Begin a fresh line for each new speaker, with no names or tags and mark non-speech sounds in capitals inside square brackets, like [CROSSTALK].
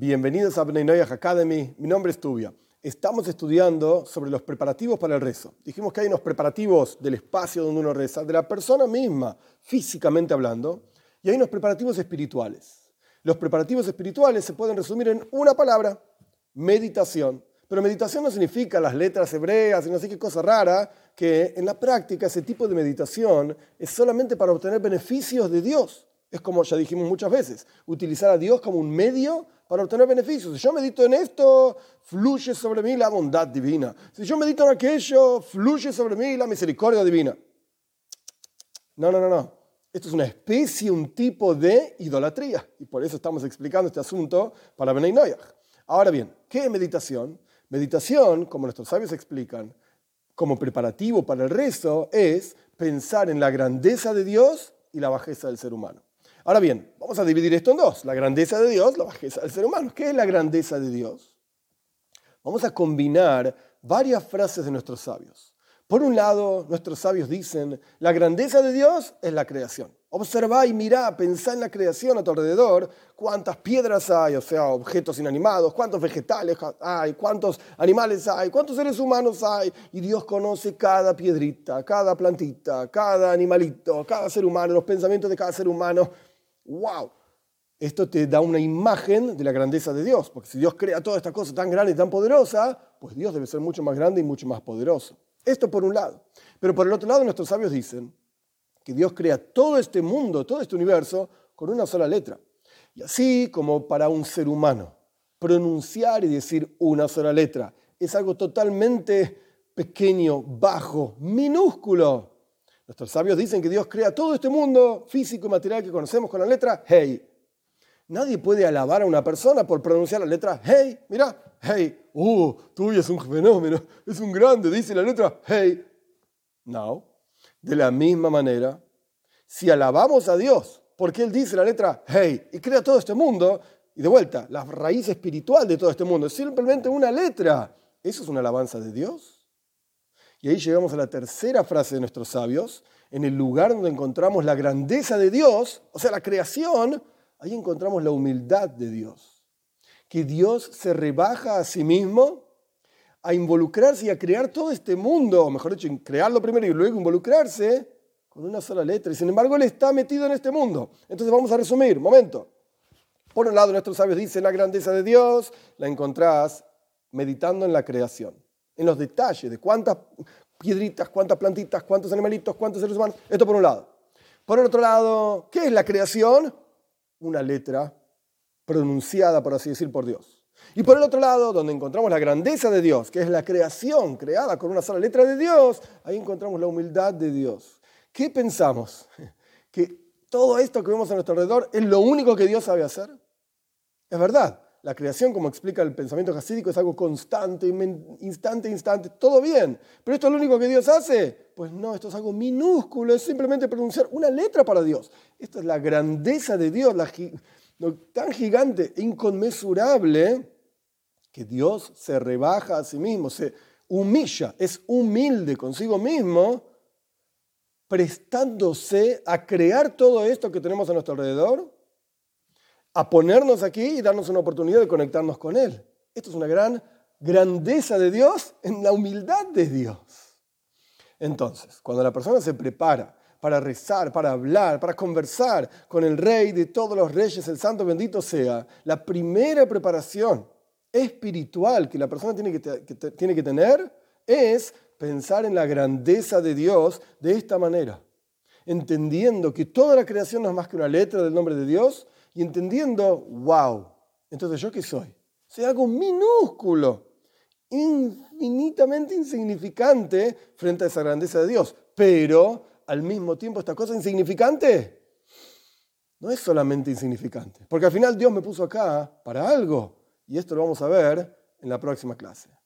Bienvenidos a Bnei Noyaj Academy. Mi nombre es Tubia. Estamos estudiando sobre los preparativos para el rezo. Dijimos que hay unos preparativos del espacio donde uno reza, de la persona misma, físicamente hablando, y hay unos preparativos espirituales. Los preparativos espirituales se pueden resumir en una palabra, meditación. Pero meditación no significa las letras hebreas y no sé qué cosa rara, que en la práctica ese tipo de meditación es solamente para obtener beneficios de Dios. Es como ya dijimos muchas veces, utilizar a Dios como un medio para obtener beneficios. Si yo medito en esto, fluye sobre mí la bondad divina. Si yo medito en aquello, fluye sobre mí la misericordia divina. No, no, no, no. Esto es una especie, un tipo de idolatría. Y por eso estamos explicando este asunto para Benay. Ahora bien, ¿qué es meditación? Meditación, como nuestros sabios explican, como preparativo para el rezo, es pensar en la grandeza de Dios y la bajeza del ser humano. Ahora bien, vamos a dividir esto en dos, la grandeza de Dios, la bajeza del ser humano. ¿Qué es la grandeza de Dios? Vamos a combinar varias frases de nuestros sabios. Por un lado, nuestros sabios dicen, la grandeza de Dios es la creación. Observa y mira, pensá en la creación a tu alrededor, cuántas piedras hay, o sea, objetos inanimados, cuántos vegetales hay, cuántos animales hay, cuántos seres humanos hay, y Dios conoce cada piedrita, cada plantita, cada animalito, cada ser humano, los pensamientos de cada ser humano. Wow, esto te da una imagen de la grandeza de Dios, porque si Dios crea toda esta cosa tan grande y tan poderosa, pues Dios debe ser mucho más grande y mucho más poderoso. Esto por un lado. Pero por el otro lado, nuestros sabios dicen que Dios crea todo este mundo, todo este universo, con una sola letra. Y así como para un ser humano, pronunciar y decir una sola letra es algo totalmente pequeño, bajo, minúsculo Nuestros sabios dicen que Dios crea todo este mundo físico y material que conocemos con la letra Hey. Nadie puede alabar a una persona por pronunciar la letra Hey. Mira, Hey. Uh, tú es un fenómeno, es un grande, dice la letra Hey. No. De la misma manera, si alabamos a Dios porque Él dice la letra Hey y crea todo este mundo, y de vuelta, la raíz espiritual de todo este mundo es simplemente una letra, ¿eso es una alabanza de Dios? Y ahí llegamos a la tercera frase de nuestros sabios, en el lugar donde encontramos la grandeza de Dios, o sea, la creación, ahí encontramos la humildad de Dios. Que Dios se rebaja a sí mismo a involucrarse y a crear todo este mundo, o mejor dicho, crearlo primero y luego involucrarse con una sola letra. Y sin embargo, Él está metido en este mundo. Entonces vamos a resumir, momento. Por un lado, nuestros sabios dicen la grandeza de Dios, la encontrás meditando en la creación en los detalles de cuántas piedritas, cuántas plantitas, cuántos animalitos, cuántos seres humanos. Esto por un lado. Por el otro lado, ¿qué es la creación? Una letra pronunciada, por así decir, por Dios. Y por el otro lado, donde encontramos la grandeza de Dios, que es la creación creada con una sola letra de Dios, ahí encontramos la humildad de Dios. ¿Qué pensamos? [LAUGHS] ¿Que todo esto que vemos a nuestro alrededor es lo único que Dios sabe hacer? Es verdad, la creación, como explica el pensamiento jasídico, es algo constante, instante, instante, todo bien. Pero esto es lo único que Dios hace. Pues no, esto es algo minúsculo, es simplemente pronunciar una letra para Dios. Esta es la grandeza de Dios, la, tan gigante inconmensurable que Dios se rebaja a sí mismo, se humilla, es humilde consigo mismo, prestándose a crear todo esto que tenemos a nuestro alrededor a ponernos aquí y darnos una oportunidad de conectarnos con Él. Esto es una gran grandeza de Dios en la humildad de Dios. Entonces, cuando la persona se prepara para rezar, para hablar, para conversar con el Rey de todos los reyes, el Santo bendito sea, la primera preparación espiritual que la persona tiene que, tiene que tener es pensar en la grandeza de Dios de esta manera, entendiendo que toda la creación no es más que una letra del nombre de Dios y entendiendo, wow, entonces yo qué soy? Soy algo minúsculo, infinitamente insignificante frente a esa grandeza de Dios. Pero al mismo tiempo esta cosa insignificante no es solamente insignificante, porque al final Dios me puso acá para algo y esto lo vamos a ver en la próxima clase.